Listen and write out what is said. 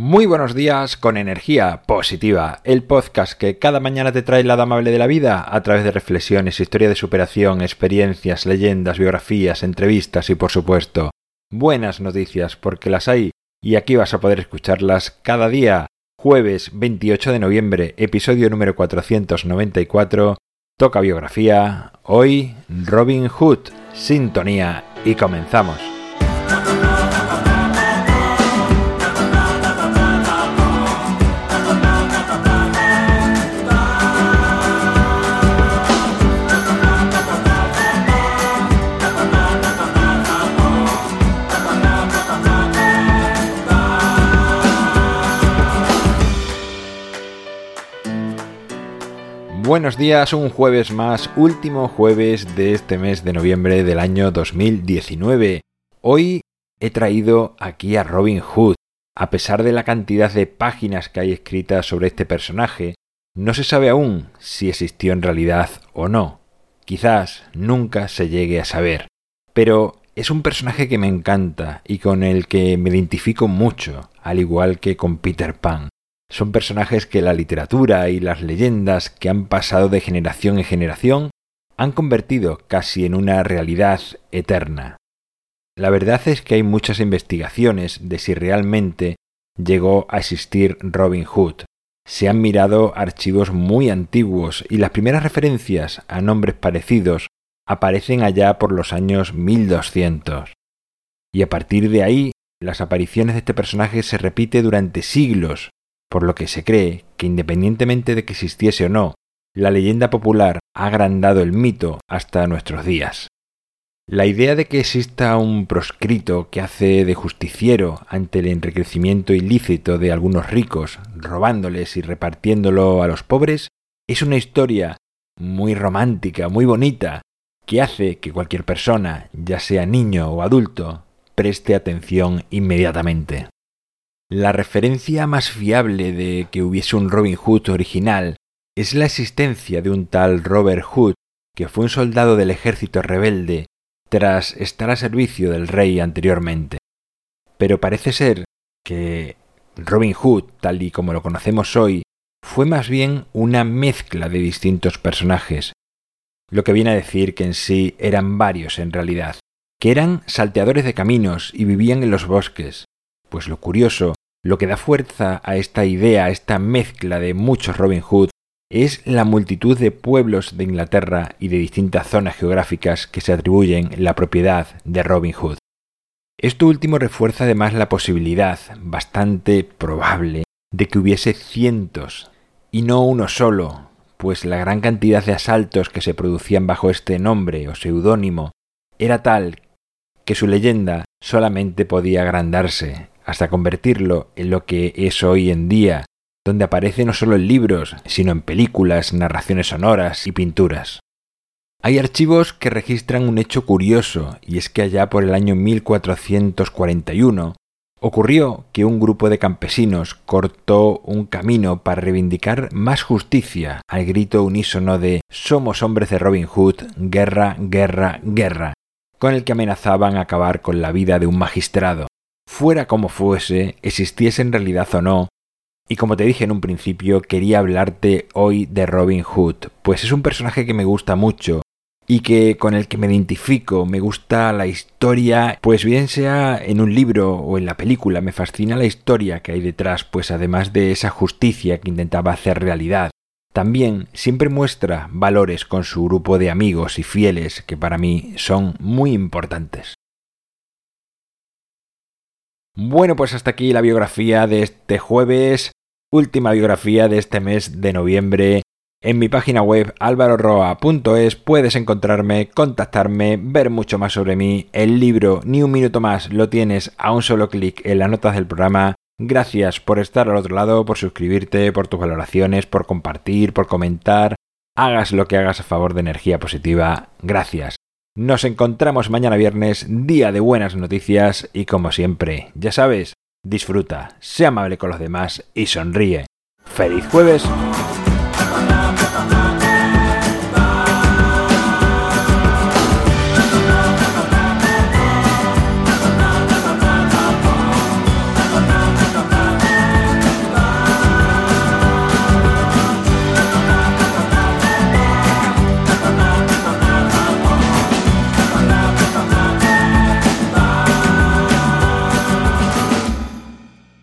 Muy buenos días con energía positiva, el podcast que cada mañana te trae la amable de la vida a través de reflexiones, historia de superación, experiencias, leyendas, biografías, entrevistas y por supuesto buenas noticias porque las hay y aquí vas a poder escucharlas cada día. Jueves 28 de noviembre, episodio número 494, toca biografía, hoy Robin Hood, sintonía y comenzamos. Buenos días, un jueves más, último jueves de este mes de noviembre del año 2019. Hoy he traído aquí a Robin Hood. A pesar de la cantidad de páginas que hay escritas sobre este personaje, no se sabe aún si existió en realidad o no. Quizás nunca se llegue a saber. Pero es un personaje que me encanta y con el que me identifico mucho, al igual que con Peter Pan. Son personajes que la literatura y las leyendas que han pasado de generación en generación han convertido casi en una realidad eterna. La verdad es que hay muchas investigaciones de si realmente llegó a existir Robin Hood. Se han mirado archivos muy antiguos y las primeras referencias a nombres parecidos aparecen allá por los años 1200. Y a partir de ahí, las apariciones de este personaje se repite durante siglos por lo que se cree que independientemente de que existiese o no, la leyenda popular ha agrandado el mito hasta nuestros días. La idea de que exista un proscrito que hace de justiciero ante el enriquecimiento ilícito de algunos ricos, robándoles y repartiéndolo a los pobres, es una historia muy romántica, muy bonita, que hace que cualquier persona, ya sea niño o adulto, preste atención inmediatamente. La referencia más fiable de que hubiese un Robin Hood original es la existencia de un tal Robert Hood, que fue un soldado del ejército rebelde tras estar a servicio del rey anteriormente. Pero parece ser que Robin Hood, tal y como lo conocemos hoy, fue más bien una mezcla de distintos personajes, lo que viene a decir que en sí eran varios en realidad, que eran salteadores de caminos y vivían en los bosques, pues lo curioso lo que da fuerza a esta idea, a esta mezcla de muchos Robin Hood, es la multitud de pueblos de Inglaterra y de distintas zonas geográficas que se atribuyen la propiedad de Robin Hood. Esto último refuerza además la posibilidad, bastante probable, de que hubiese cientos, y no uno solo, pues la gran cantidad de asaltos que se producían bajo este nombre o seudónimo era tal que su leyenda solamente podía agrandarse hasta convertirlo en lo que es hoy en día, donde aparece no solo en libros, sino en películas, narraciones sonoras y pinturas. Hay archivos que registran un hecho curioso, y es que allá por el año 1441 ocurrió que un grupo de campesinos cortó un camino para reivindicar más justicia al grito unísono de Somos hombres de Robin Hood, guerra, guerra, guerra, con el que amenazaban acabar con la vida de un magistrado fuera como fuese, existiese en realidad o no, y como te dije en un principio, quería hablarte hoy de Robin Hood, pues es un personaje que me gusta mucho y que con el que me identifico, me gusta la historia, pues bien sea en un libro o en la película, me fascina la historia que hay detrás, pues además de esa justicia que intentaba hacer realidad, también siempre muestra valores con su grupo de amigos y fieles que para mí son muy importantes. Bueno, pues hasta aquí la biografía de este jueves, última biografía de este mes de noviembre. En mi página web alvaroroa.es puedes encontrarme, contactarme, ver mucho más sobre mí. El libro Ni un minuto más lo tienes a un solo clic en las notas del programa. Gracias por estar al otro lado, por suscribirte, por tus valoraciones, por compartir, por comentar. Hagas lo que hagas a favor de energía positiva. Gracias. Nos encontramos mañana viernes, día de buenas noticias y como siempre, ya sabes, disfruta, sea amable con los demás y sonríe. ¡Feliz jueves!